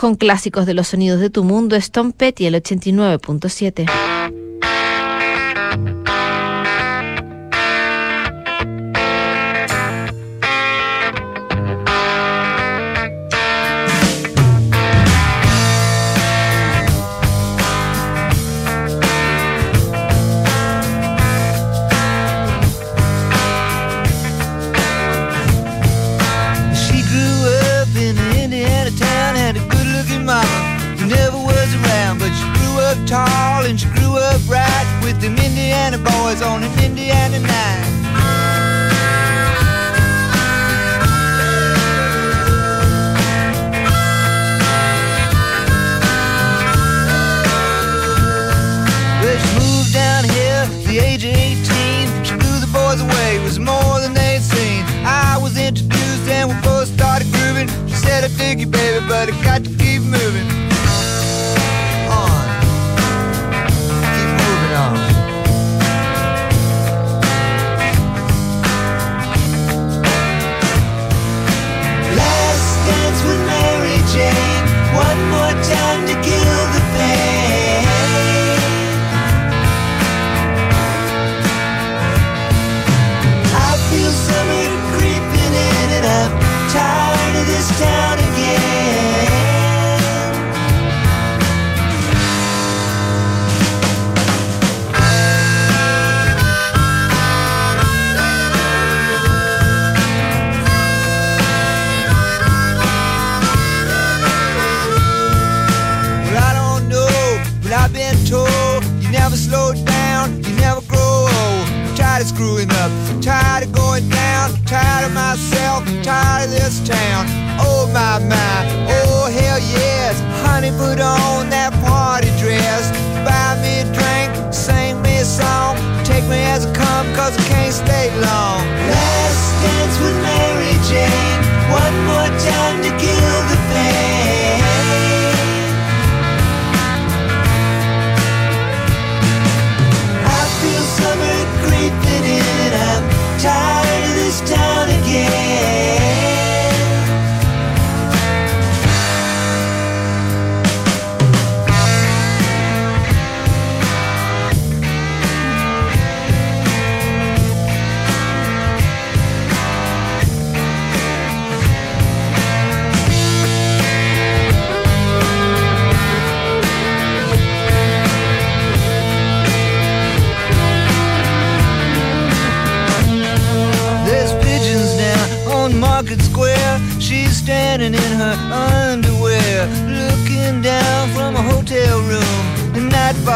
con clásicos de los sonidos de tu mundo, Stone Petty, el 89.7. screwing up. Tired of going down, tired of myself, tired of this town. Oh my my, oh hell yes. Honey, put on that party dress. Buy me a drink, sing me a song. Take me as I come, cause I can't stay long. Last dance with Mary Jane. One more time to kill the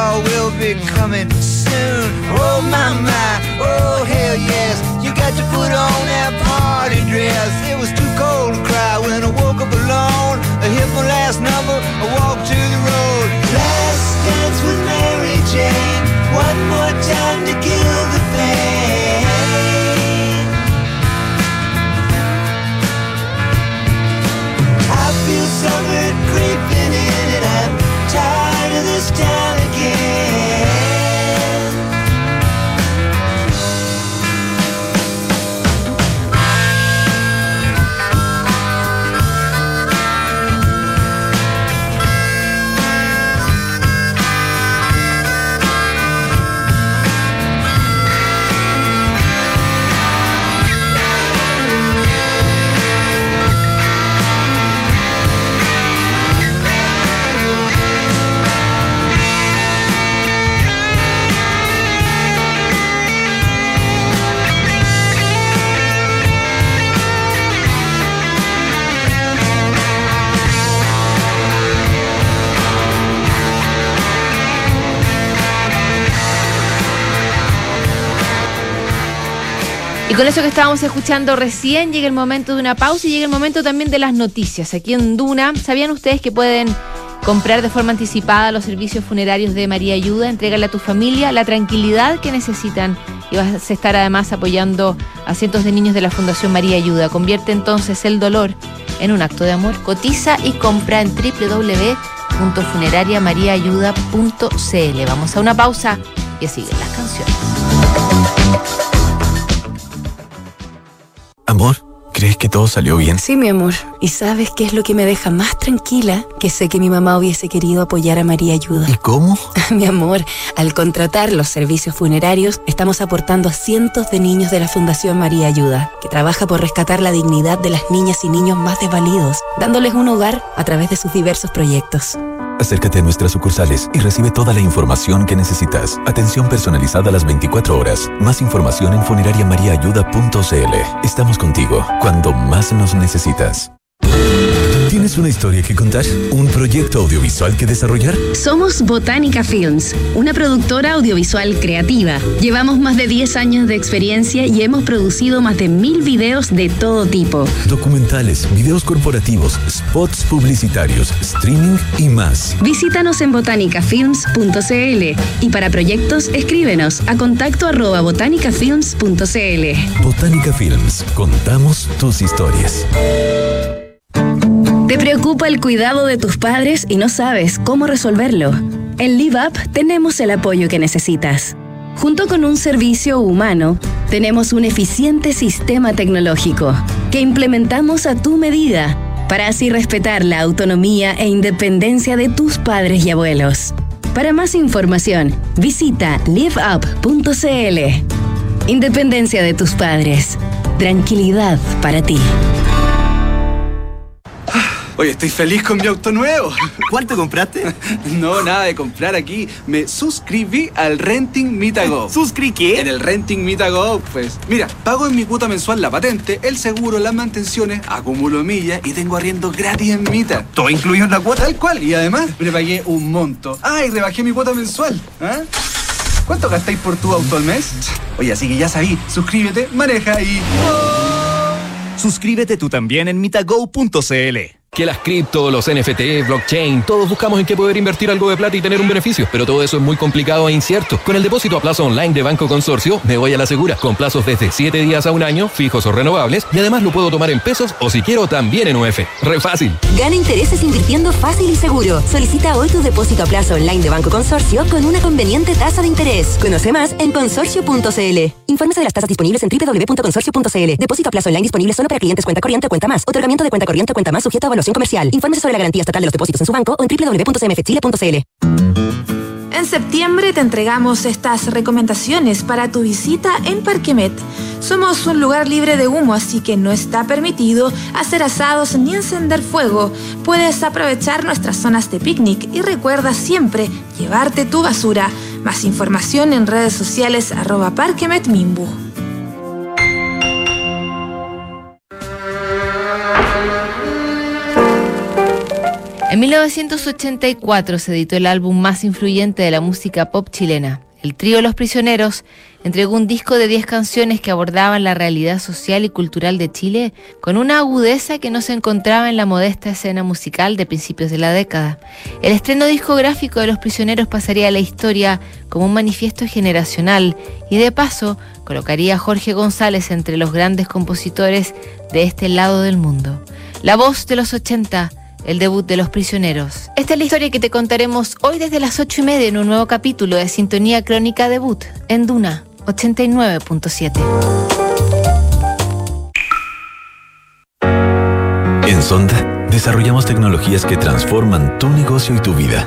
fall will be coming soon. Oh my my, oh hell yes, you got to put on that party dress. It was too cold to cry when I woke up alone. I hit my last number, I walked to the road. Last dance with Mary Jane, one more time to kill the pain. I feel summer creeping in and I'm tired of this town again. Y con eso que estábamos escuchando recién, llega el momento de una pausa y llega el momento también de las noticias. Aquí en Duna, ¿sabían ustedes que pueden comprar de forma anticipada los servicios funerarios de María Ayuda? Entrégale a tu familia la tranquilidad que necesitan y vas a estar además apoyando a cientos de niños de la Fundación María Ayuda. Convierte entonces el dolor en un acto de amor. Cotiza y compra en www.funerariamariaayuda.cl. Vamos a una pausa y siguen las canciones. Amor, ¿crees que todo salió bien? Sí, mi amor. ¿Y sabes qué es lo que me deja más tranquila? Que sé que mi mamá hubiese querido apoyar a María Ayuda. ¿Y cómo? mi amor, al contratar los servicios funerarios, estamos aportando a cientos de niños de la Fundación María Ayuda, que trabaja por rescatar la dignidad de las niñas y niños más desvalidos, dándoles un hogar a través de sus diversos proyectos. Acércate a nuestras sucursales y recibe toda la información que necesitas. Atención personalizada a las 24 horas. Más información en funerariamariaayuda.cl. Estamos contigo cuando más nos necesitas. ¿Tienes una historia que contar? ¿Un proyecto audiovisual que desarrollar? Somos Botánica Films, una productora audiovisual creativa. Llevamos más de 10 años de experiencia y hemos producido más de mil videos de todo tipo. Documentales, videos corporativos, spots publicitarios, streaming y más. Visítanos en botanicafilms.cl y para proyectos escríbenos a contacto arroba botanicafilms.cl. Botánica Films, contamos tus historias. ¿Te preocupa el cuidado de tus padres y no sabes cómo resolverlo? En Live Up tenemos el apoyo que necesitas. Junto con un servicio humano, tenemos un eficiente sistema tecnológico que implementamos a tu medida para así respetar la autonomía e independencia de tus padres y abuelos. Para más información, visita liveup.cl. Independencia de tus padres. Tranquilidad para ti. Oye, estoy feliz con mi auto nuevo. ¿Cuánto compraste? No, nada de comprar aquí. Me suscribí al Renting Mitago. ¿Suscri qué? En el Renting Mitago, pues. Mira, pago en mi cuota mensual la patente, el seguro, las mantenciones, acumulo millas y tengo arriendo gratis en Mita. ¿Todo incluido en la cuota? Tal cual. Y además, me pagué un monto. Ah, y rebajé mi cuota mensual. ¿Ah? ¿Cuánto gastáis por tu auto al mes? Oye, así que ya sabí. Suscríbete, maneja y... Suscríbete tú también en mitago.cl. Que las cripto, los NFT, blockchain, todos buscamos en qué poder invertir algo de plata y tener un beneficio, pero todo eso es muy complicado e incierto. Con el depósito a plazo online de Banco Consorcio, me voy a la segura, con plazos desde 7 días a un año, fijos o renovables, y además lo puedo tomar en pesos o si quiero también en UF. Re fácil. Gana intereses invirtiendo fácil y seguro. Solicita hoy tu depósito a plazo online de Banco Consorcio con una conveniente tasa de interés. Conoce más en consorcio.cl. Infórmese de las tasas disponibles en www.consorcio.cl. Depósito a plazo online disponible solo para clientes cuenta corriente o cuenta más. Otorgamiento de cuenta corriente o cuenta más sujeto a evaluación comercial. Infórmese sobre la garantía estatal de los depósitos en su banco o en www.cmfchile.cl. En septiembre te entregamos estas recomendaciones para tu visita en Parquemet. Somos un lugar libre de humo, así que no está permitido hacer asados ni encender fuego. Puedes aprovechar nuestras zonas de picnic y recuerda siempre llevarte tu basura. Más información en redes sociales arroba Parquemet Mimbu. En 1984 se editó el álbum más influyente de la música pop chilena. El trío Los Prisioneros entregó un disco de 10 canciones que abordaban la realidad social y cultural de Chile con una agudeza que no se encontraba en la modesta escena musical de principios de la década. El estreno discográfico de Los Prisioneros pasaría a la historia como un manifiesto generacional y de paso colocaría a Jorge González entre los grandes compositores de este lado del mundo. La voz de los 80 el debut de los prisioneros. Esta es la historia que te contaremos hoy desde las ocho y media en un nuevo capítulo de Sintonía Crónica Debut en Duna 89.7. En Sonda desarrollamos tecnologías que transforman tu negocio y tu vida,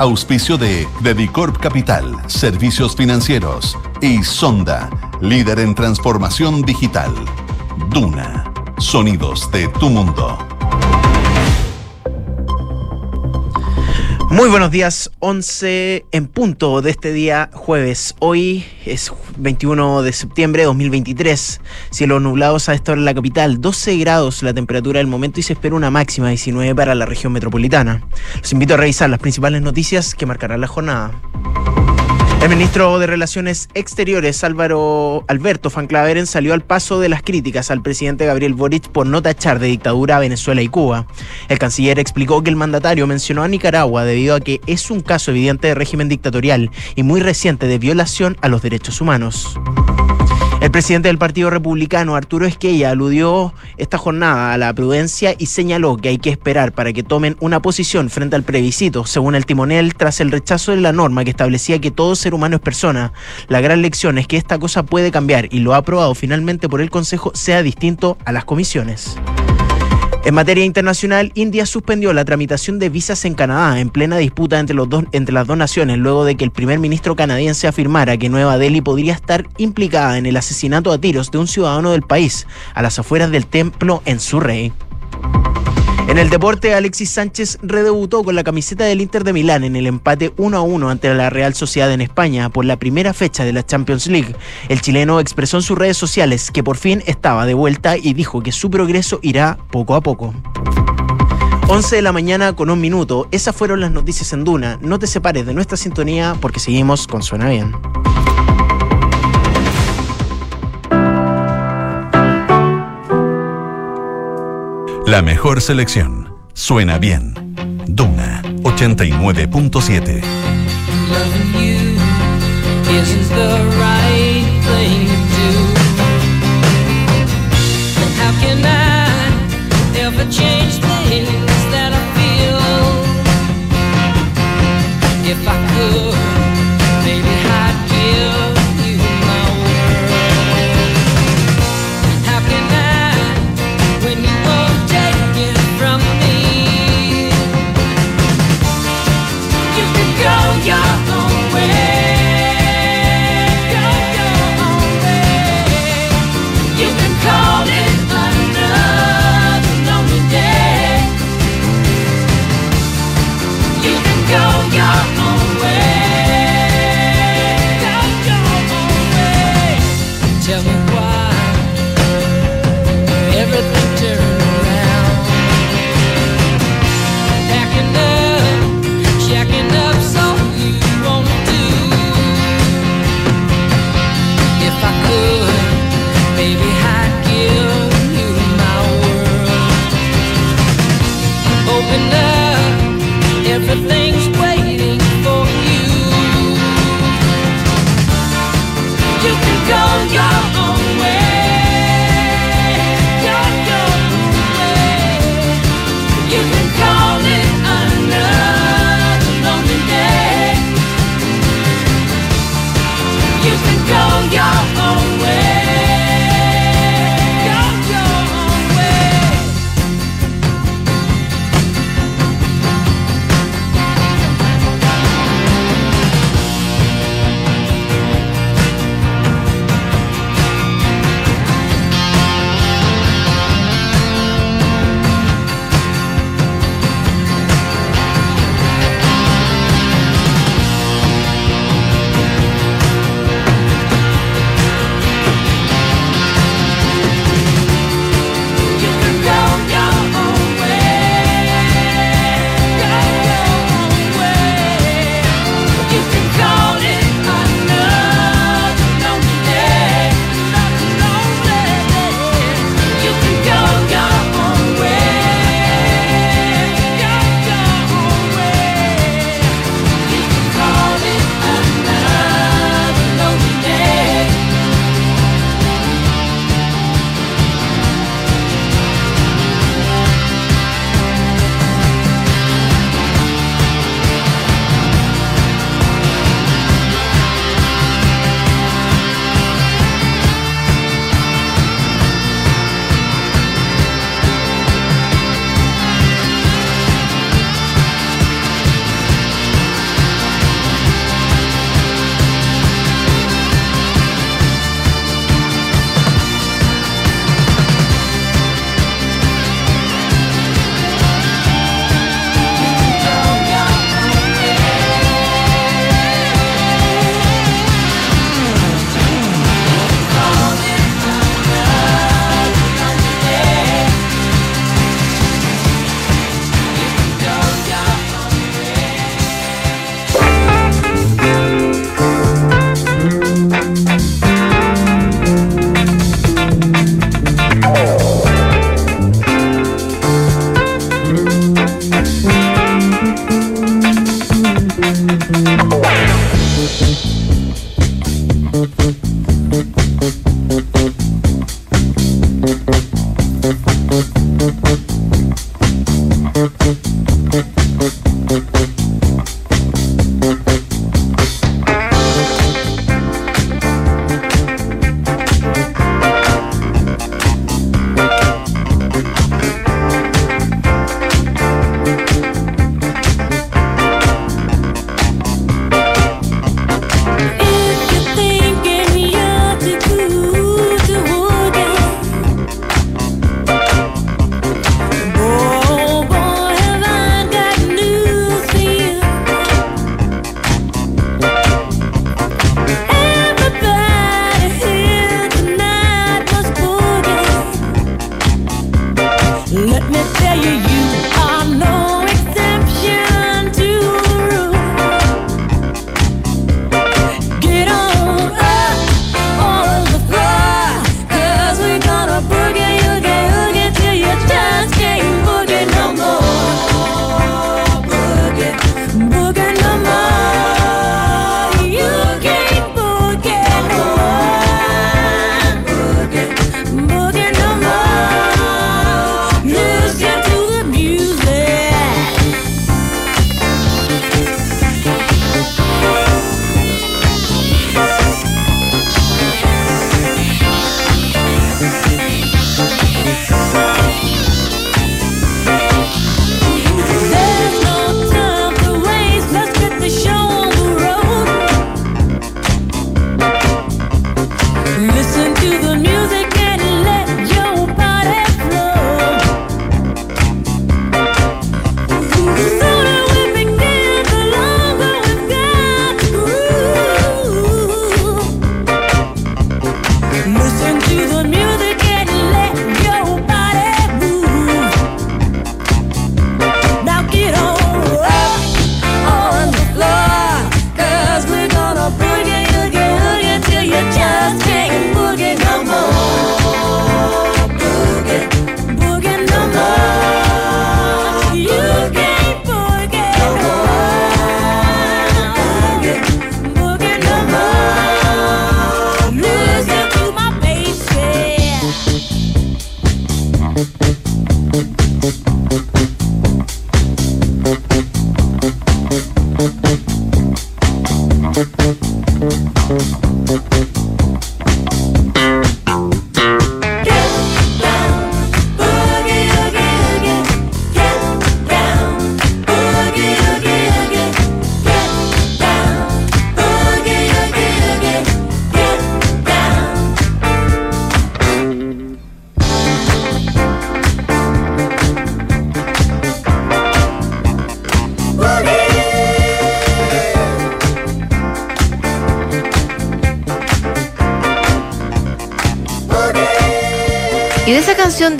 Auspicio de Credicorp Capital, Servicios Financieros y Sonda, líder en transformación digital. Duna, sonidos de tu mundo. Muy buenos días, 11 en punto de este día jueves. Hoy es 21 de septiembre de 2023. Cielo nublados a esta hora en la capital, 12 grados la temperatura del momento y se espera una máxima de 19 para la región metropolitana. Los invito a revisar las principales noticias que marcarán la jornada. El ministro de Relaciones Exteriores, Álvaro Alberto Van Claveren, salió al paso de las críticas al presidente Gabriel Boric por no tachar de dictadura a Venezuela y Cuba. El canciller explicó que el mandatario mencionó a Nicaragua debido a que es un caso evidente de régimen dictatorial y muy reciente de violación a los derechos humanos. El presidente del Partido Republicano, Arturo Esquella, aludió esta jornada a la prudencia y señaló que hay que esperar para que tomen una posición frente al plebiscito, según el timonel, tras el rechazo de la norma que establecía que todo ser humano es persona. La gran lección es que esta cosa puede cambiar y lo ha aprobado finalmente por el Consejo, sea distinto a las comisiones. En materia internacional, India suspendió la tramitación de visas en Canadá en plena disputa entre, los dos, entre las dos naciones luego de que el primer ministro canadiense afirmara que Nueva Delhi podría estar implicada en el asesinato a tiros de un ciudadano del país a las afueras del templo en Surrey. En el deporte, Alexis Sánchez redebutó con la camiseta del Inter de Milán en el empate 1 a 1 ante la Real Sociedad en España por la primera fecha de la Champions League. El chileno expresó en sus redes sociales que por fin estaba de vuelta y dijo que su progreso irá poco a poco. 11 de la mañana con un minuto. Esas fueron las noticias en Duna. No te separes de nuestra sintonía porque seguimos con Suena Bien. La mejor selección. Suena bien. Duna 89.7.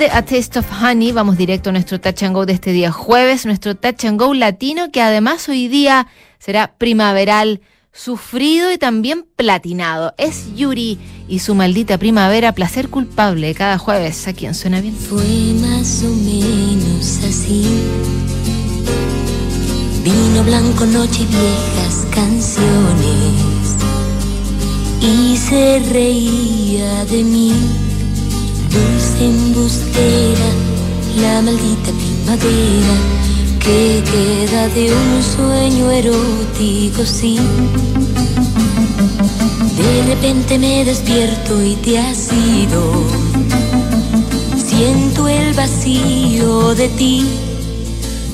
de A Taste of Honey vamos directo a nuestro Touch and Go de este día jueves, nuestro Touch and Go latino que además hoy día será primaveral, sufrido y también platinado. Es Yuri y su maldita primavera, placer culpable cada jueves aquí en Suena Bien. Fue más o menos así. Vino blanco, noche y viejas canciones. Y se reía de mí, dulce embustera, la maldita primavera que queda de un sueño erótico, sí. De repente me despierto y te has ido. Siento el vacío de ti.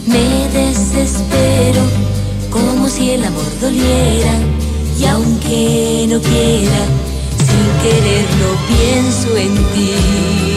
Me desespero como si el amor doliera. Y aunque no quiera, sin quererlo pienso en ti.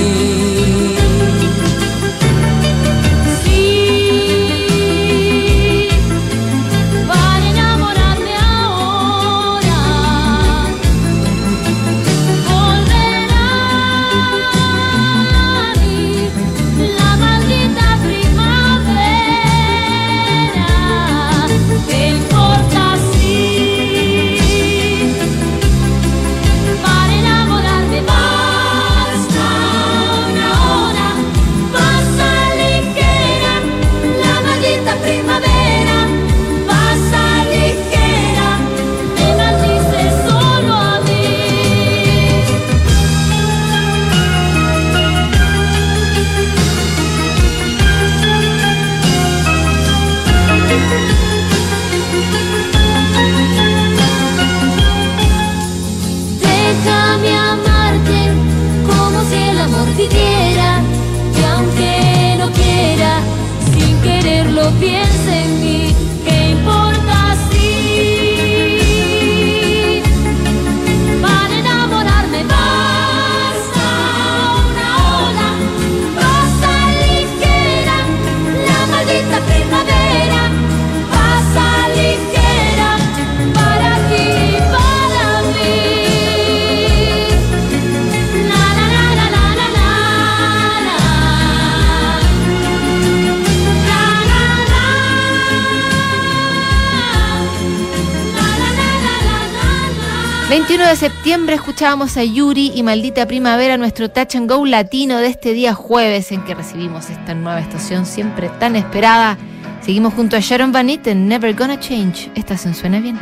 Septiembre escuchábamos a Yuri y Maldita Primavera, nuestro touch and go latino de este día jueves en que recibimos esta nueva estación siempre tan esperada. Seguimos junto a Sharon Van Etten, Never Gonna Change. Esta se suena bien.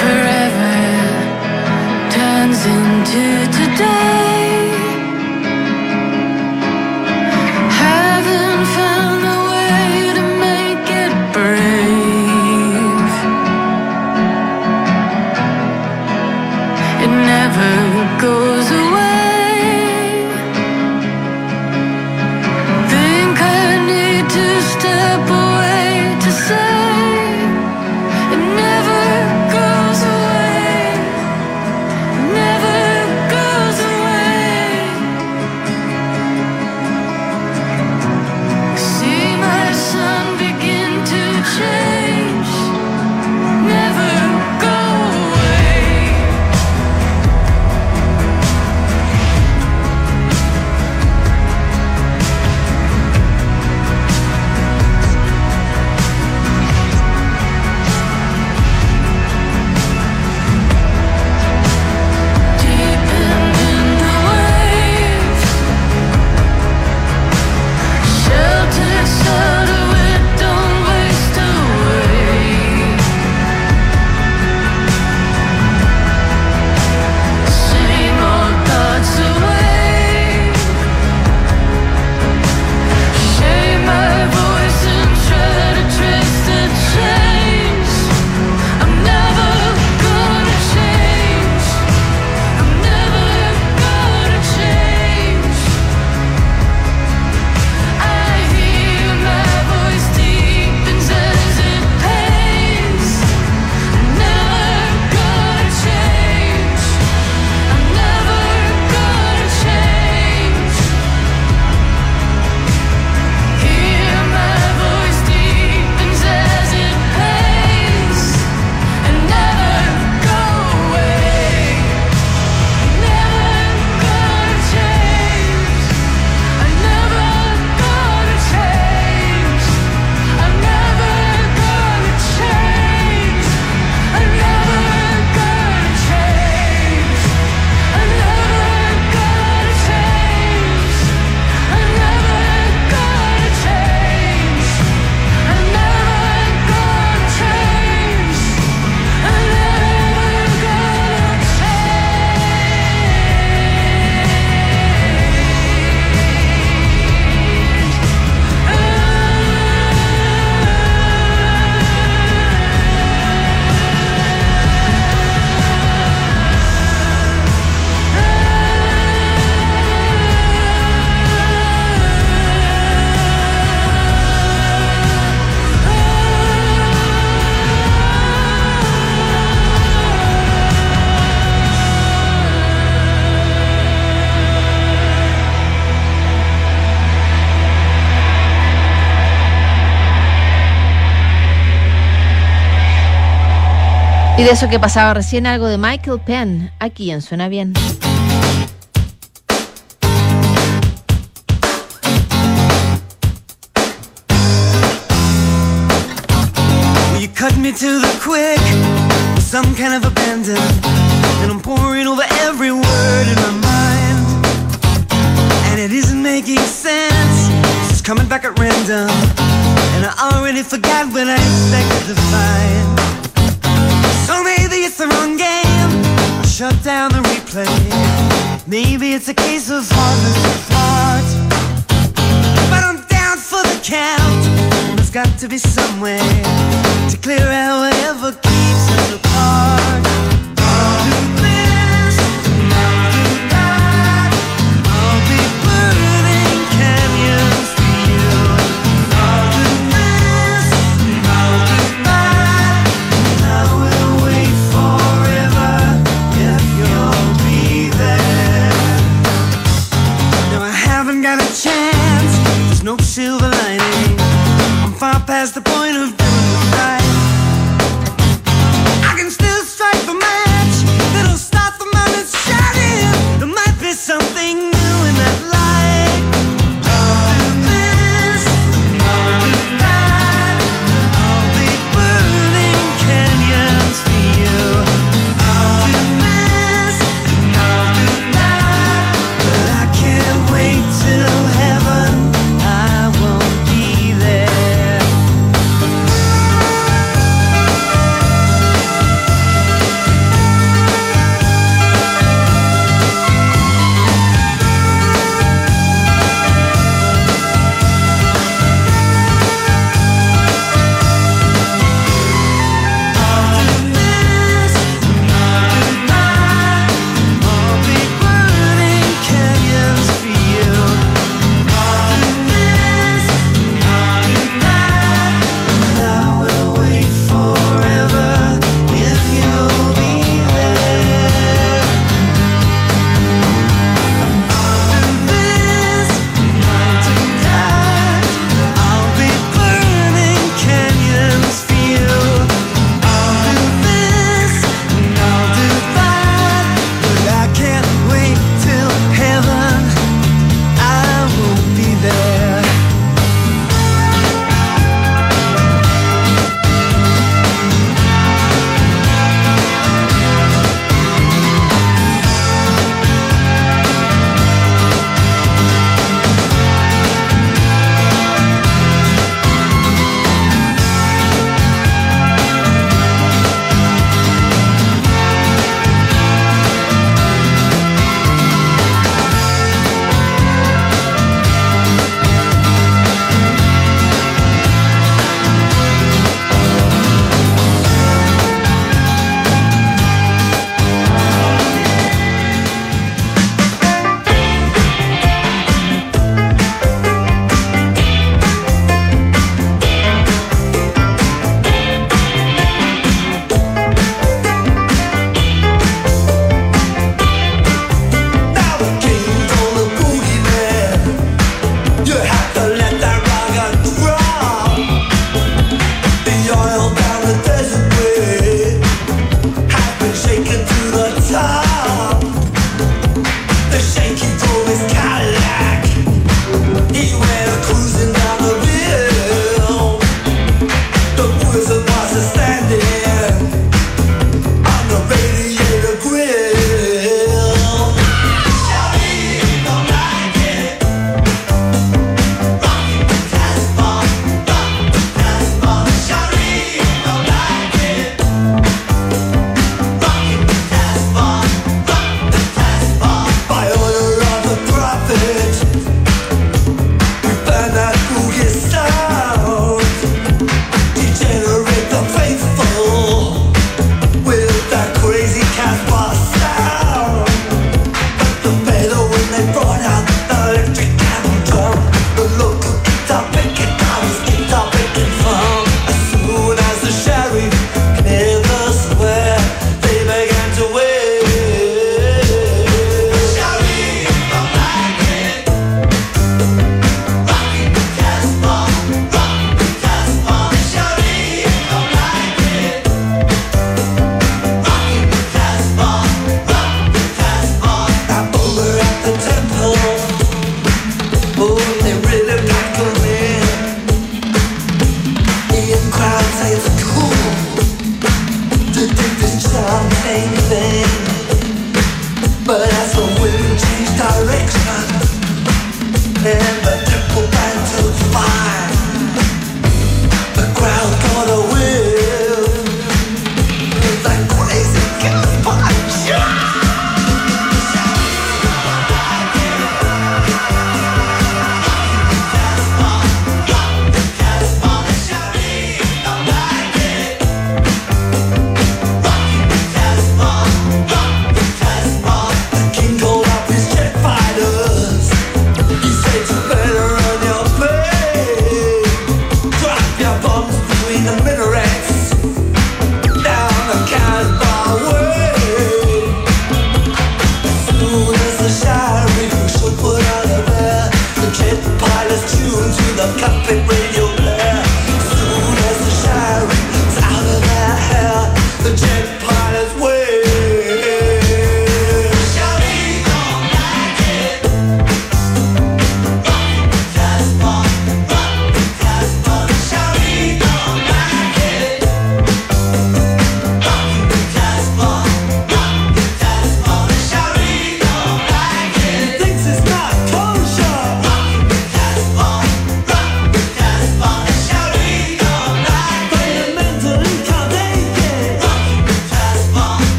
forever. Y de eso que pasaba recién algo de Michael Penn, aquí en Suena Bien. You cut me to the quick with some kind of abandon. And I'm pouring over every word in my mind. And it isn't making sense. It's coming back at random. And I already forgot what I expected to find. The wrong game. I'll shut down the replay. Maybe it's a case of hardness of heart. But I'm down for the count. There's got to be some way to clear out whatever keeps us apart. I'll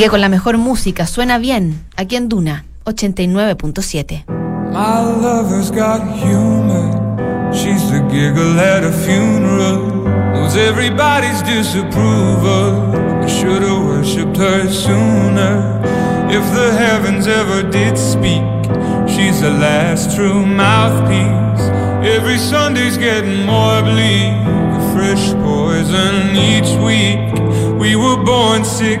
Sigue con la mejor música, suena bien, aquí en Duna 89.7. My lover's got humor. She's the giggle at a funeral. Knows everybody's disapproval. I should've worshipped her sooner. If the heavens ever did speak, she's the last true mouthpiece. Every Sunday's getting more bleak. A fresh poison each week. We were born sick,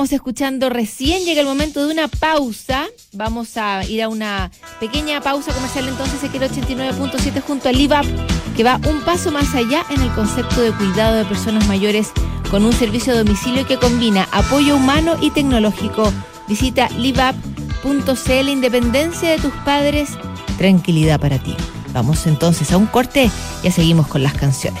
Estábamos escuchando recién llega el momento de una pausa. Vamos a ir a una pequeña pausa comercial entonces aquí el 89.7 junto a LiveUp, que va un paso más allá en el concepto de cuidado de personas mayores con un servicio a domicilio que combina apoyo humano y tecnológico. Visita liveup.cl, independencia de tus padres, tranquilidad para ti. Vamos entonces a un corte, ya seguimos con las canciones.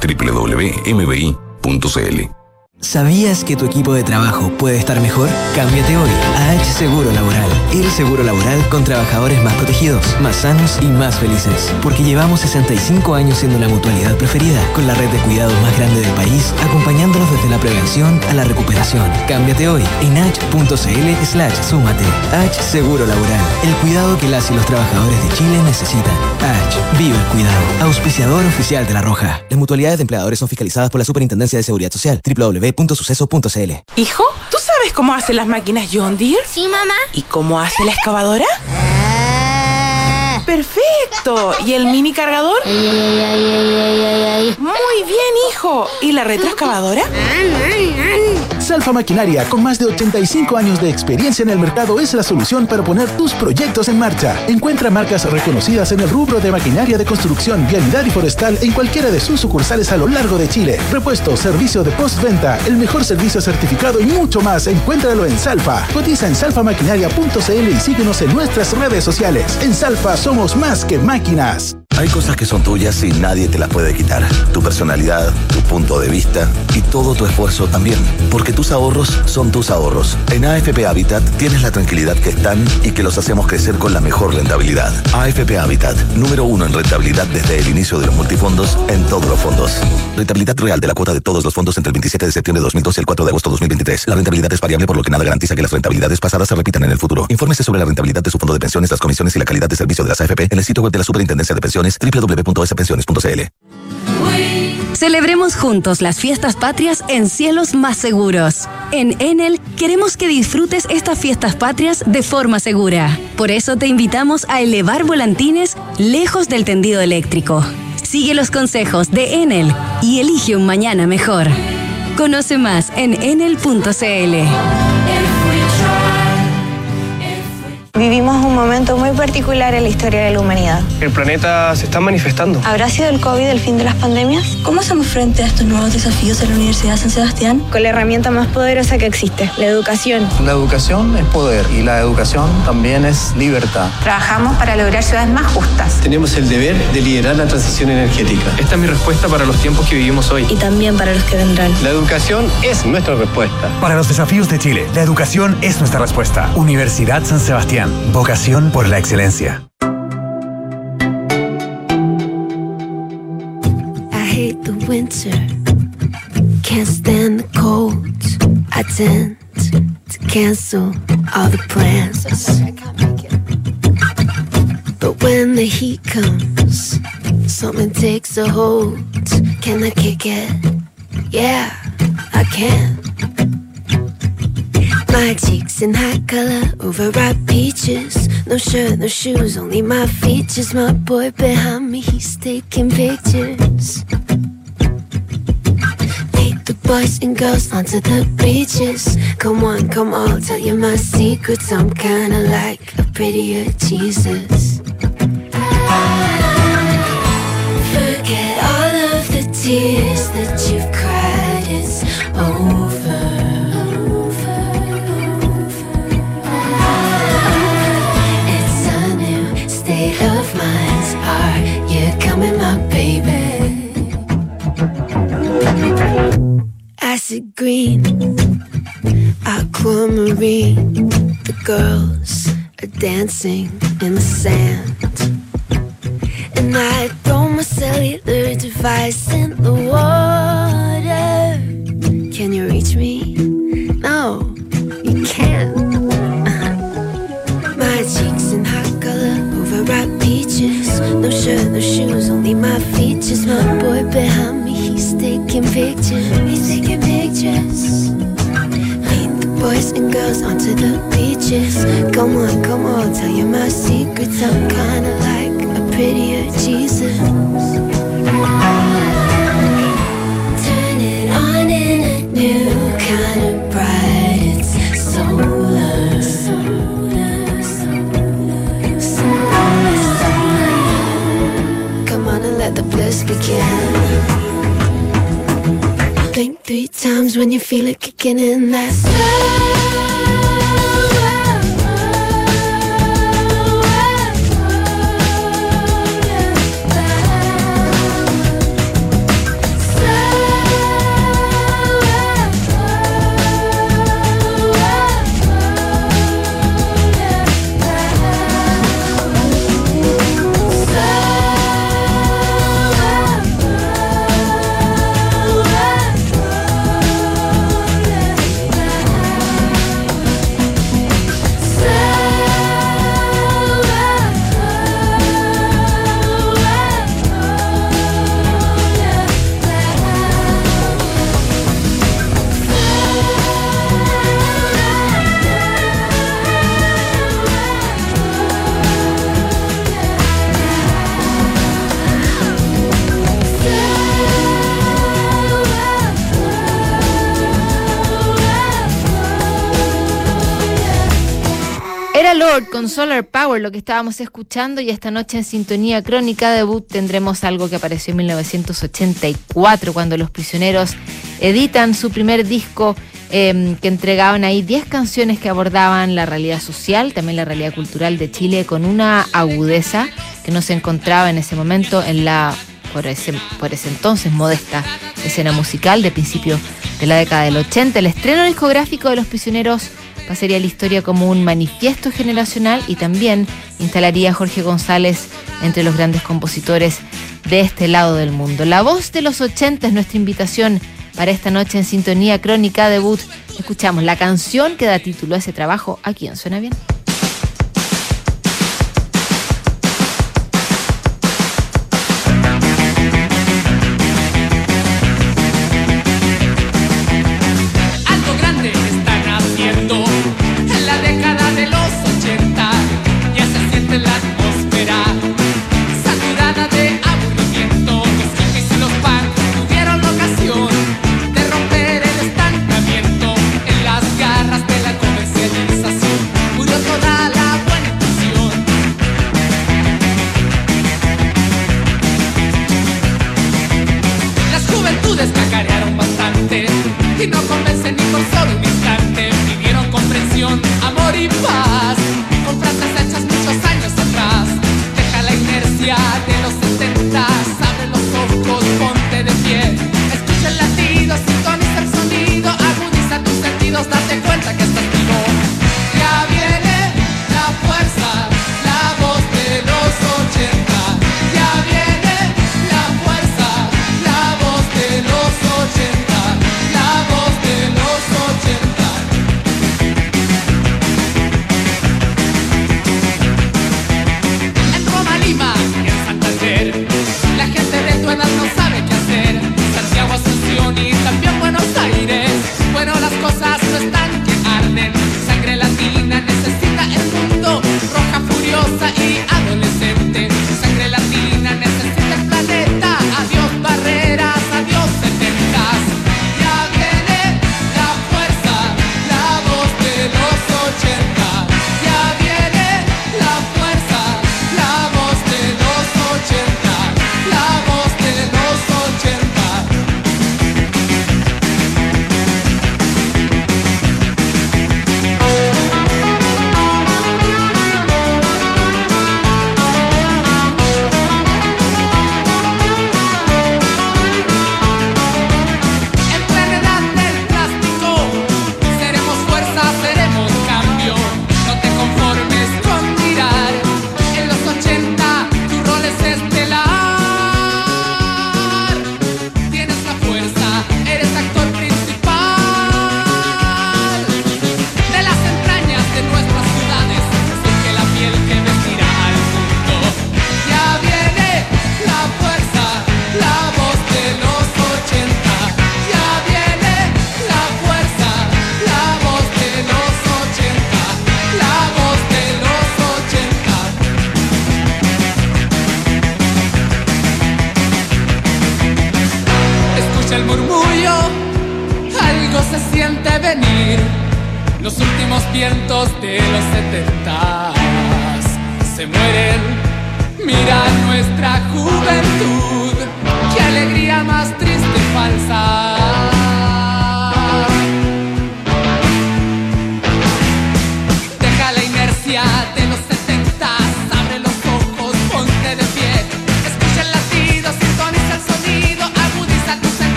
www.mbi.cl ¿Sabías que tu equipo de trabajo puede estar mejor? Cámbiate hoy a H Seguro Laboral. El seguro laboral con trabajadores más protegidos, más sanos y más felices. Porque llevamos 65 años siendo la mutualidad preferida, con la red de cuidados más grande del país, acompañándolos prevención a la recuperación. Cámbiate hoy en h.cl slash súmate. H Seguro Laboral. El cuidado que las y los trabajadores de Chile necesitan. H. Vive el cuidado. Auspiciador oficial de La Roja. Las mutualidades de empleadores son fiscalizadas por la Superintendencia de Seguridad Social. www www.suceso.cl Hijo, ¿tú sabes cómo hacen las máquinas John Deere? Sí, mamá. ¿Y cómo hace la excavadora? Perfecto. ¿Y el mini cargador? Muy bien, hijo. ¿Y la retroexcavadora? Salfa Maquinaria, con más de 85 años de experiencia en el mercado, es la solución para poner tus proyectos en marcha. Encuentra marcas reconocidas en el rubro de maquinaria de construcción, vialidad y forestal en cualquiera de sus sucursales a lo largo de Chile. Repuesto, servicio de postventa, el mejor servicio certificado y mucho más. Encuéntralo en Salfa. Cotiza en salfamaquinaria.cl y síguenos en nuestras redes sociales. En Salfa somos más que máquinas. Hay cosas que son tuyas y nadie te las puede quitar. Tu personalidad, tu punto de vista y todo tu esfuerzo también. Porque tus ahorros son tus ahorros. En AFP Habitat tienes la tranquilidad que están y que los hacemos crecer con la mejor rentabilidad. AFP Habitat, número uno en rentabilidad desde el inicio de los multifondos en todos los fondos. Rentabilidad real de la cuota de todos los fondos entre el 27 de septiembre de 2012 y el 4 de agosto de 2023. La rentabilidad es variable por lo que nada garantiza que las rentabilidades pasadas se repitan en el futuro. Infórmese sobre la rentabilidad de su fondo de pensiones, las comisiones y la calidad de servicio de las En el sitio web de la Superintendencia de Pensiones www.spensiones.cl. Celebremos juntos las fiestas patrias en cielos más seguros. En Enel queremos que disfrutes estas fiestas patrias de forma segura. Por eso te invitamos a elevar volantines lejos del tendido eléctrico. Sigue los consejos de Enel y elige un mañana mejor. Conoce más en enel.cl. Vivimos un momento muy particular en la historia de la humanidad. El planeta se está manifestando. ¿Habrá sido el COVID el fin de las pandemias? ¿Cómo hacemos frente a estos nuevos desafíos en la Universidad de San Sebastián? Con la herramienta más poderosa que existe, la educación. La educación es poder y la educación también es libertad. Trabajamos para lograr ciudades más justas. Tenemos el deber de liderar la transición energética. Esta es mi respuesta para los tiempos que vivimos hoy. Y también para los que vendrán. La educación es nuestra respuesta. Para los desafíos de Chile, la educación es nuestra respuesta. Universidad San Sebastián. Vocación por la excelencia. I hate the winter, can't stand the cold. I tend to cancel all the plans. But when the heat comes, something takes a hold. Can I kick it? Yeah, I can. My cheeks in high color, overripe peaches. No shirt, no shoes, only my features. My boy behind me, he's taking pictures. Lead the boys and girls onto the beaches. Come on, come on, tell you my secrets. I'm kinda like a prettier Jesus. Forget all of the tears green, aquamarine. The girls are dancing in the sand. And I throw my cellular device in the water. Can you reach me? No, you can't. my cheeks in hot color, overripe peaches. No shirt, no shoes, only my features. My boy behind me, he's taking pictures. Meet the boys and girls onto the beaches. Come on, come on, tell you my secrets. I'm kinda like a prettier Jesus. Turn it on in a new kind of bright. It's solar. Come on and let the bliss begin. Three times when you feel it kicking in. That's Era Con Solar Power lo que estábamos escuchando y esta noche en Sintonía Crónica debut tendremos algo que apareció en 1984 cuando los prisioneros editan su primer disco eh, que entregaban ahí 10 canciones que abordaban la realidad social, también la realidad cultural de Chile con una agudeza que no se encontraba en ese momento en la por ese, por ese entonces modesta escena musical de principios de la década del 80. El estreno discográfico de Los Prisioneros pasaría a la historia como un manifiesto generacional y también instalaría a Jorge González entre los grandes compositores de este lado del mundo. La voz de los 80 es nuestra invitación para esta noche en Sintonía Crónica Debut. Escuchamos la canción que da título a ese trabajo aquí en Suena Bien.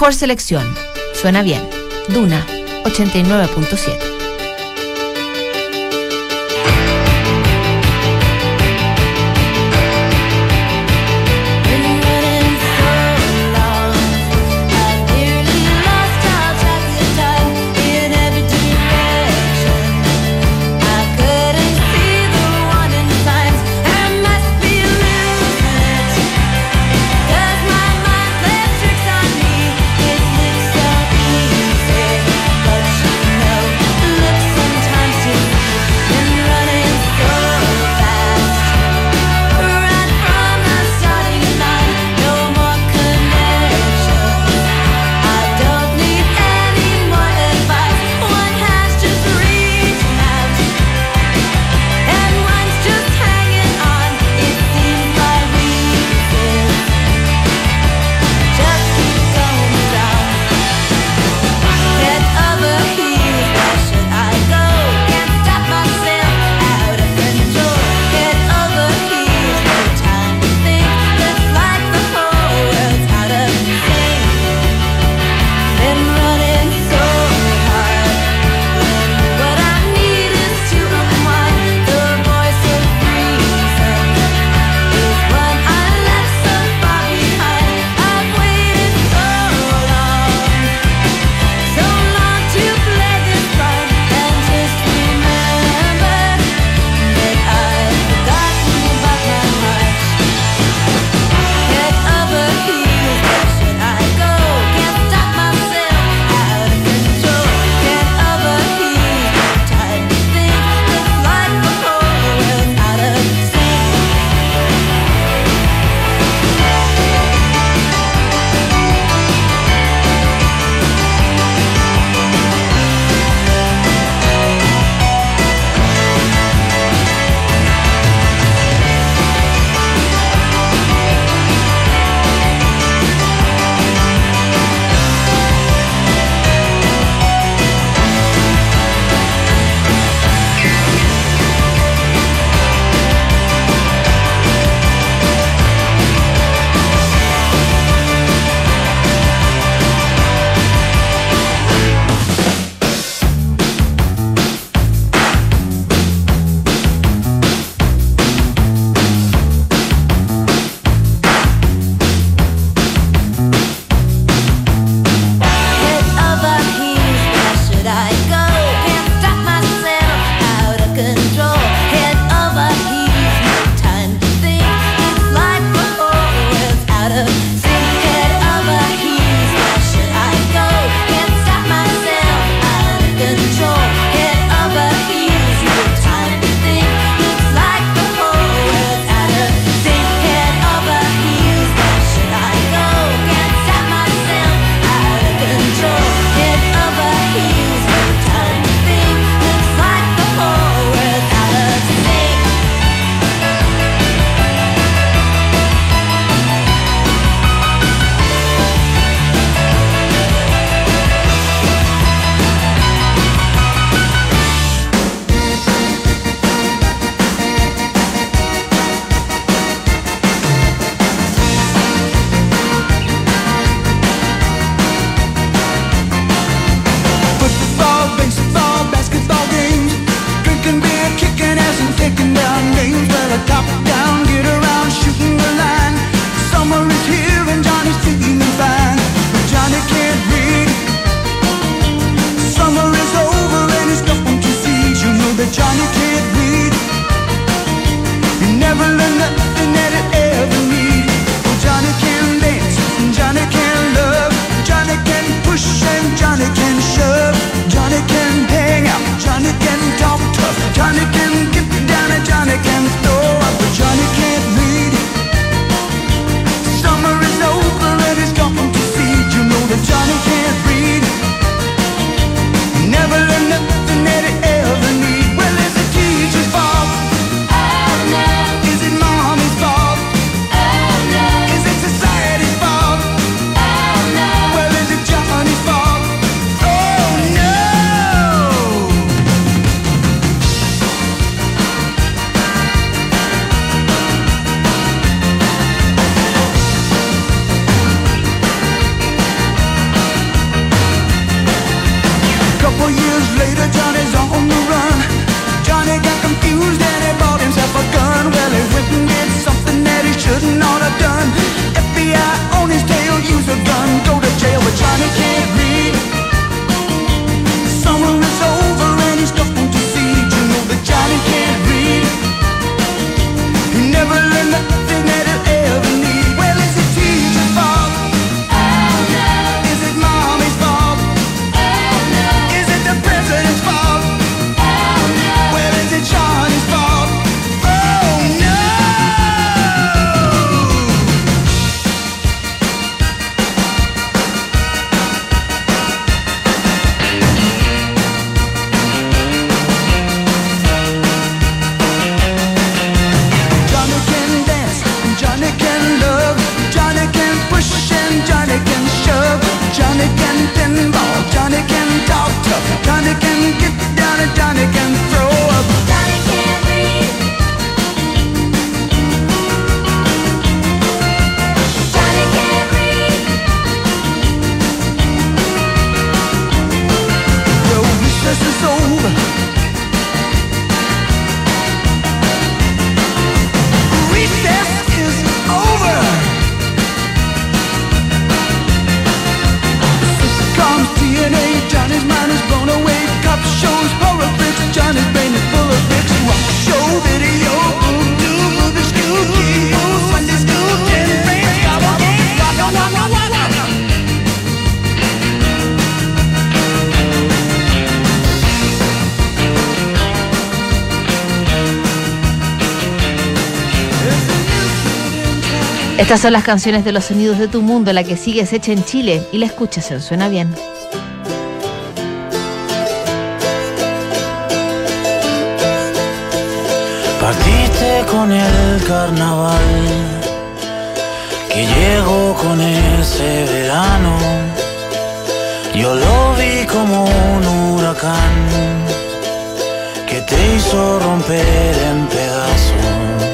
Mejor selección. Suena bien. Duna 89.7. Estas son las canciones de los sonidos de tu mundo, la que sigues hecha en Chile y la escuchas en Suena Bien. Partiste con el carnaval, que llegó con ese verano. Yo lo vi como un huracán que te hizo romper en pedazos.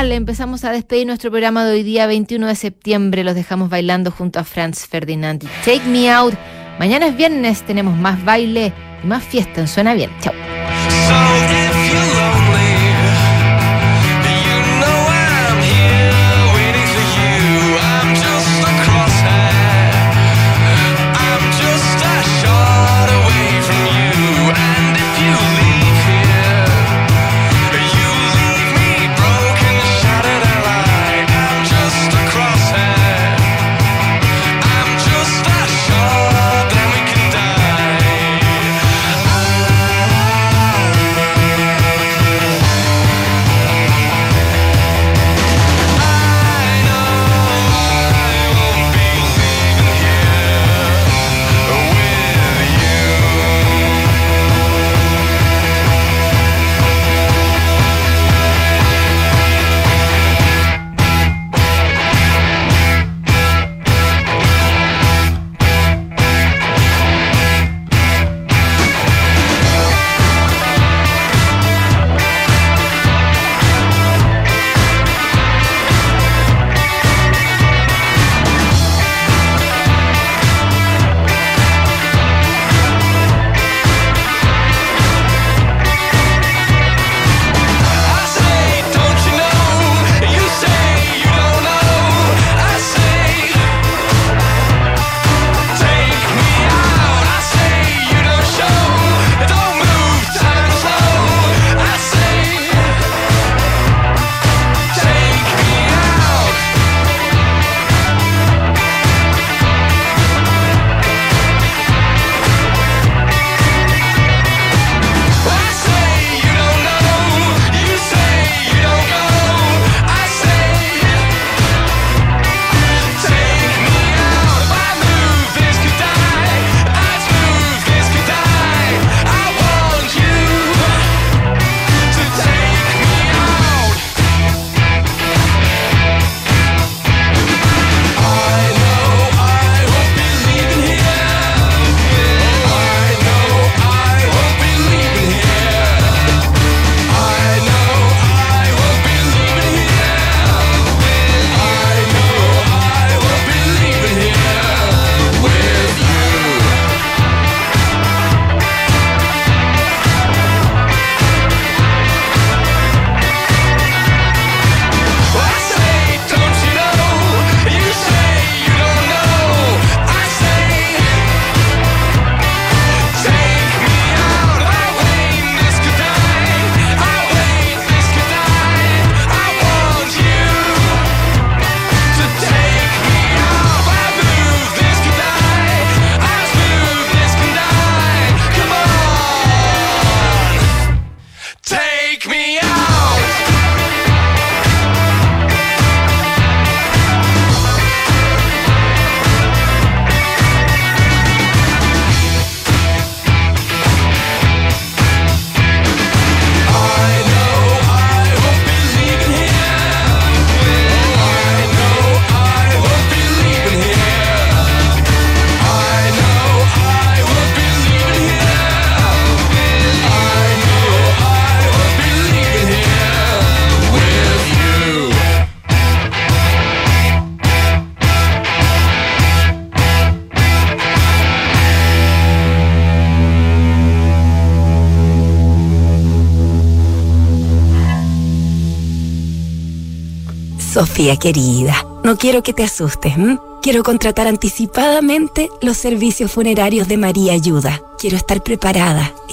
Carnaval empezamos a despedir nuestro programa de hoy día 21 de septiembre. Los dejamos bailando junto a Franz Ferdinand y Take Me Out. Mañana es viernes, tenemos más baile y más fiesta en Suena Bien. Chao. Sofía querida, no quiero que te asustes. Quiero contratar anticipadamente los servicios funerarios de María Ayuda. Quiero estar preparada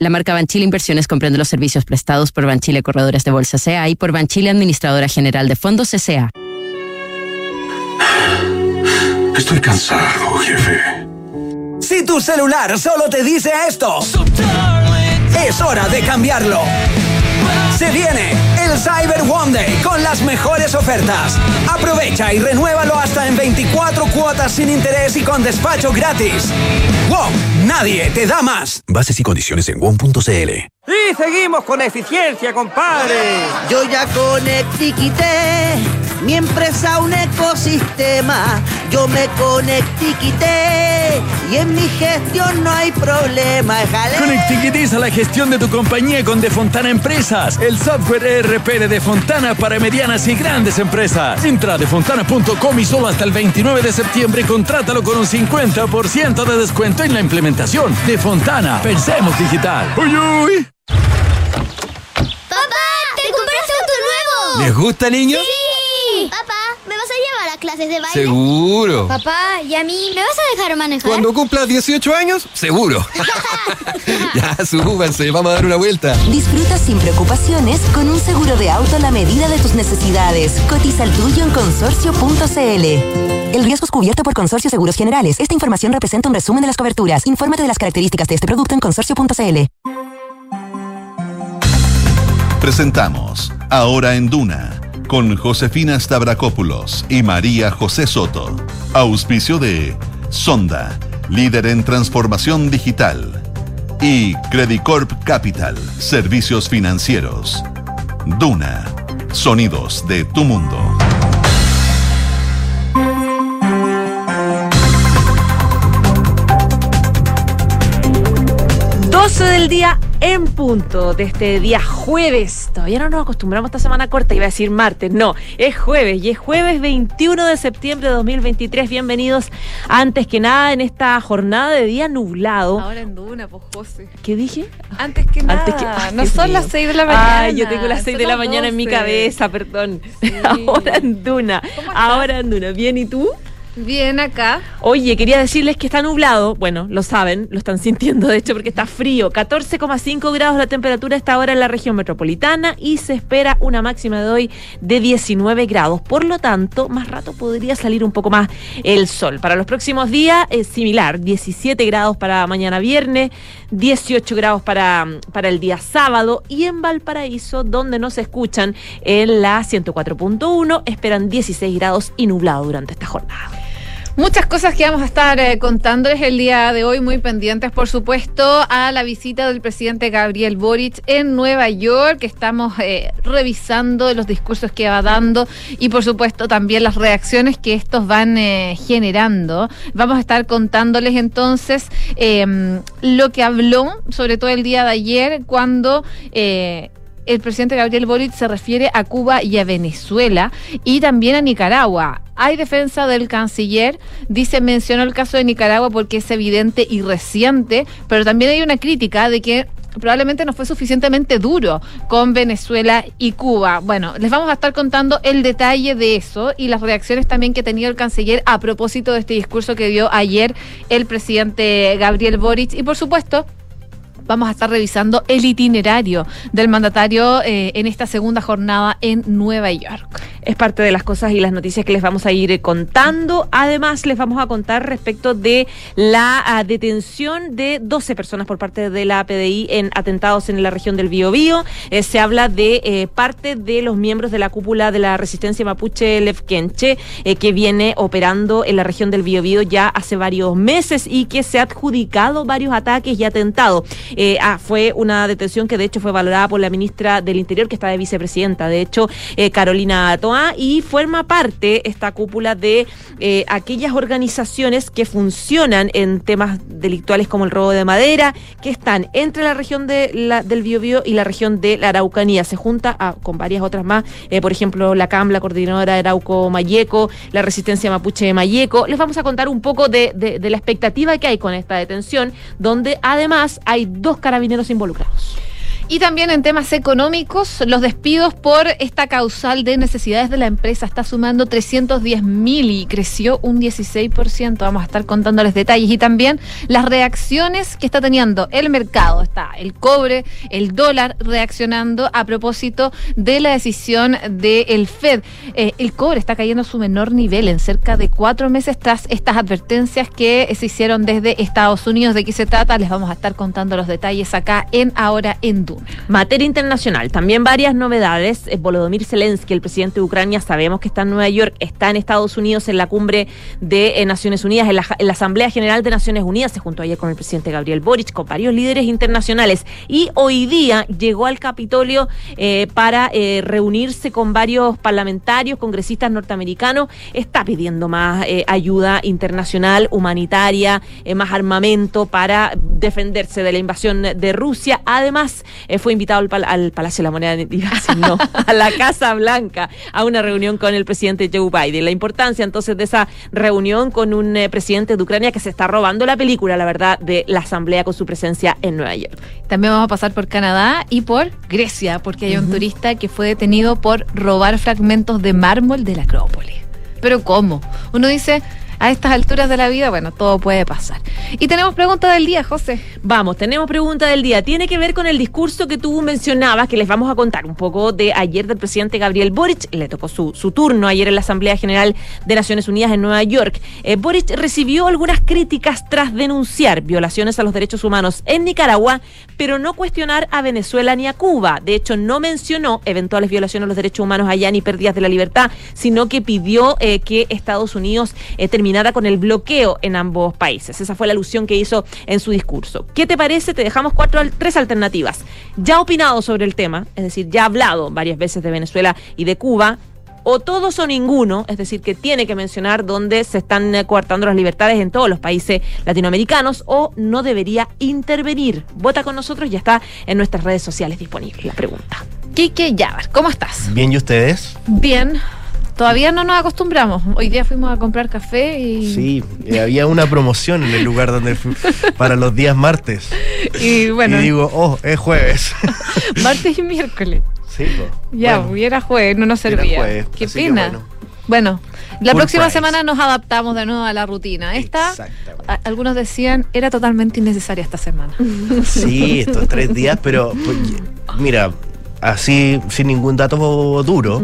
La marca Banchile Inversiones comprende los servicios prestados por Banchile Corredores de Bolsa CA y por Banchile Administradora General de Fondos CCA. Estoy cansado, jefe. Si tu celular solo te dice esto, es hora de cambiarlo. Se viene el Cyber One Day con las mejores ofertas. Aprovecha y renuévalo hasta en 24 cuotas sin interés y con despacho gratis. WOM, nadie te da más. Bases y condiciones en WOM.cl. Y seguimos con eficiencia, compadre. Yo ya conectiquité mi empresa un ecosistema. Yo me conectiquité y en mi gestión no hay problema. Conectiquitiza la gestión de tu compañía con Defontana Empresas, el software ERP de Defontana para medianas y grandes empresas. Entra a defontana.com y solo hasta el 29 de septiembre contrátalo con un 50% de descuento en la implementación. Defontana, pensemos digital. ¡Uy, uy! ¡Papá! ¡Te compraste auto nuevo! ¿Les gusta, niños? ¡Sí! Papá, ¿me vas a llevar a clases de baile? Seguro. Papá, ¿y a mí me vas a dejar manejar? Cuando cumplas 18 años, seguro. ya, súbanse, vamos a dar una vuelta. Disfruta sin preocupaciones con un seguro de auto a la medida de tus necesidades. Cotiza el tuyo en consorcio.cl. El riesgo es cubierto por Consorcio Seguros Generales. Esta información representa un resumen de las coberturas. Infórmate de las características de este producto en consorcio.cl. Presentamos Ahora en Duna con Josefina Stavrakopoulos y María José Soto. Auspicio de Sonda, líder en transformación digital. Y Credicorp Capital, servicios financieros. Duna, sonidos de tu mundo. 12 del día en punto de este día jueves. Todavía no nos acostumbramos a esta semana corta, iba a decir martes, no, es jueves y es jueves 21 de septiembre de 2023. Bienvenidos antes que nada en esta jornada de día nublado. Ahora en Duna, pues José. ¿Qué dije? Antes que nada. Antes que- Ay, no son mío. las 6 de la mañana. Ay, yo tengo las 6 de la mañana en mi 12. cabeza, perdón. Ahora en Duna. Ahora en Duna. Bien, ¿y tú? Bien acá. Oye, quería decirles que está nublado, bueno, lo saben, lo están sintiendo de hecho porque está frío, 14,5 grados la temperatura a esta hora en la región metropolitana y se espera una máxima de hoy de 19 grados, por lo tanto, más rato podría salir un poco más el sol. Para los próximos días es similar, 17 grados para mañana viernes, 18 grados para, para el día sábado y en Valparaíso, donde nos escuchan en la 104.1, esperan 16 grados y nublado durante esta jornada. Muchas cosas que vamos a estar eh, contándoles el día de hoy, muy pendientes, por supuesto, a la visita del presidente Gabriel Boric en Nueva York, que estamos eh, revisando los discursos que va dando y, por supuesto, también las reacciones que estos van eh, generando. Vamos a estar contándoles entonces eh, lo que habló, sobre todo el día de ayer, cuando... eh, el presidente Gabriel Boric se refiere a Cuba y a Venezuela y también a Nicaragua. Hay defensa del canciller, dice, mencionó el caso de Nicaragua porque es evidente y reciente, pero también hay una crítica de que probablemente no fue suficientemente duro con Venezuela y Cuba. Bueno, les vamos a estar contando el detalle de eso y las reacciones también que ha tenido el canciller a propósito de este discurso que dio ayer el presidente Gabriel Boric y por supuesto vamos a estar revisando el itinerario del mandatario eh, en esta segunda jornada en Nueva York. Es parte de las cosas y las noticias que les vamos a ir contando. Además, les vamos a contar respecto de la ah, detención de 12 personas por parte de la PDI en atentados en la región del Biobío. Eh, se habla de eh, parte de los miembros de la cúpula de la resistencia mapuche Lefkenche, eh, que viene operando en la región del Biobío ya hace varios meses y que se ha adjudicado varios ataques y atentados. Eh, ah, fue una detención que de hecho fue valorada por la ministra del Interior, que está de vicepresidenta, de hecho, eh, Carolina Toa, y forma parte esta cúpula de eh, aquellas organizaciones que funcionan en temas delictuales como el robo de madera, que están entre la región de la- del Biobío y la región de la Araucanía. Se junta ah, con varias otras más, por ejemplo, la CAM, la Coordinadora de Arauco Mayeco, la Resistencia Mapuche de Mayeco. Les vamos a contar un poco de, de- de la expectativa que hay con esta detención, donde además hay dos carabineros involucrados. Y también en temas económicos, los despidos por esta causal de necesidades de la empresa está sumando 310 mil y creció un 16%. Vamos a estar contándoles detalles y también las reacciones que está teniendo el mercado. Está el cobre, el dólar reaccionando a propósito de la decisión del Fed. Eh, el cobre está cayendo a su menor nivel en cerca de cuatro meses tras estas advertencias que se hicieron desde Estados Unidos. ¿De qué se trata? Les vamos a estar contando los detalles acá en Ahora en Duna. Materia internacional, también varias novedades. Volodymyr Zelensky, el presidente de Ucrania, sabemos que está en Nueva York, está en Estados Unidos en la cumbre de eh, Naciones Unidas, en la, Asamblea General de Naciones Unidas. Se juntó ayer con el presidente Gabriel Boric, con varios líderes internacionales. Y hoy día llegó al Capitolio eh, para eh, reunirse con varios parlamentarios, congresistas norteamericanos. Está pidiendo más ayuda internacional, humanitaria, más armamento para defenderse de la invasión de Rusia. Además, eh, fue invitado al, pal- al Palacio de la Moneda, no, a la Casa Blanca, a una reunión con el presidente Joe Biden. La importancia entonces de esa reunión con un eh, presidente de Ucrania que se está robando la película, la verdad, de la Asamblea con su presencia en Nueva York. También vamos a pasar por Canadá y por Grecia, porque hay un turista que fue detenido por robar fragmentos de mármol de la Acrópolis. Pero ¿cómo? Uno dice, a estas alturas de la vida, bueno, todo puede pasar. Y tenemos pregunta del día, José. Vamos, tenemos pregunta del día. Tiene que ver con el discurso que tú mencionabas, que les vamos a contar un poco de ayer del presidente Gabriel Boric. Le tocó su, su turno ayer en la Asamblea General de Naciones Unidas en Nueva York. Eh, Boric recibió algunas críticas tras denunciar violaciones a los derechos humanos en Nicaragua, pero no cuestionar a Venezuela ni a Cuba. De hecho, no mencionó eventuales violaciones a los derechos humanos allá ni pérdidas de la libertad, sino que pidió eh, que Estados Unidos eh, terminara con el bloqueo en ambos países. Esa fue la alusión que hizo en su discurso. ¿Qué te parece? Te dejamos cuatro, tres alternativas. Ya ha opinado sobre el tema, es decir, ya ha hablado varias veces de Venezuela y de Cuba. O todos o ninguno, es decir, que tiene que mencionar dónde se están eh, coartando las libertades en todos los países latinoamericanos, o no debería intervenir. Vota con nosotros, ya está en nuestras redes sociales disponible la pregunta. Quique Yabar, ¿cómo estás? Bien, ¿y ustedes? Bien. Todavía no nos acostumbramos. Hoy día fuimos a comprar café y... Sí, eh, había una promoción en el lugar donde fui para los días martes. Y bueno, Y digo, oh, es jueves. martes y miércoles. Sí, po. Ya, Bueno, hubiera jueves, no nos servía. jueves, Qué pena. bueno. Bueno, la Full próxima price. semana nos adaptamos de nuevo a la rutina. Esta, a- algunos decían, era totalmente innecesaria esta semana. Sí, estos tres días, pero pues, mira, así sin ningún dato duro,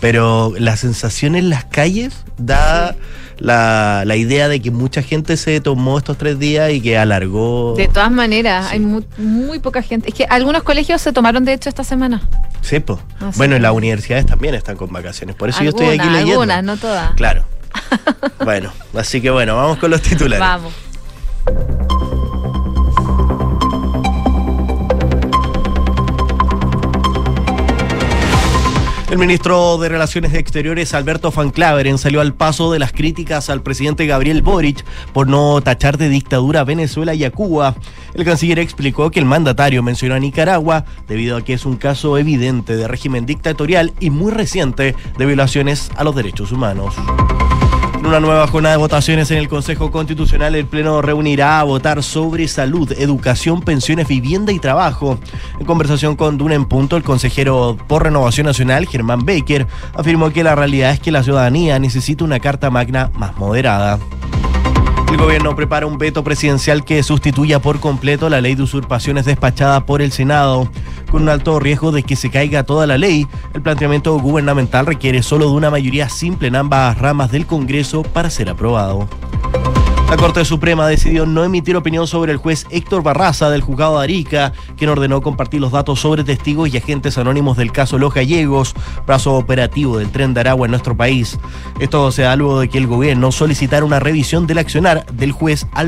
pero la sensación en las calles da la, la idea de que mucha gente se tomó estos tres días y que alargó. De todas maneras, hay mu- muy, poca gente. Es que algunos colegios se tomaron, de hecho, esta semana. Sí. Así Bueno, que- las universidades también están con vacaciones, por eso yo estoy aquí leyendo. Algunas, no todas. Claro. bueno, así que bueno, vamos con los titulares. Vamos. El ministro de Relaciones Exteriores, Alberto Van Claveren, salió al paso de las críticas al presidente Gabriel Boric por no tachar de dictadura a Venezuela y a Cuba. El canciller explicó que el mandatario mencionó a Nicaragua debido a que es un caso evidente de régimen dictatorial y muy reciente de violaciones a los derechos humanos. Una nueva jornada de votaciones en el Consejo Constitucional, el Pleno reunirá a votar sobre salud, educación, pensiones, vivienda y trabajo. En conversación con Duna en Punto, el consejero por Renovación Nacional, Germán Baker, afirmó que la realidad es que la ciudadanía necesita una carta magna más moderada. El gobierno prepara un veto presidencial que sustituya por completo la ley de usurpaciones despachada por el Senado. Con un alto riesgo de que se caiga toda la ley, el planteamiento gubernamental requiere solo de una mayoría simple en ambas ramas del Congreso para ser aprobado. La Corte Suprema decidió no emitir opinión sobre el juez Héctor Barraza del juzgado de Arica, quien ordenó compartir los datos sobre testigos y agentes anónimos del caso Los Gallegos, brazo operativo del tren de Aragua en nuestro país. Esto se da luego de que el gobierno solicitara una revisión del accionar del juez al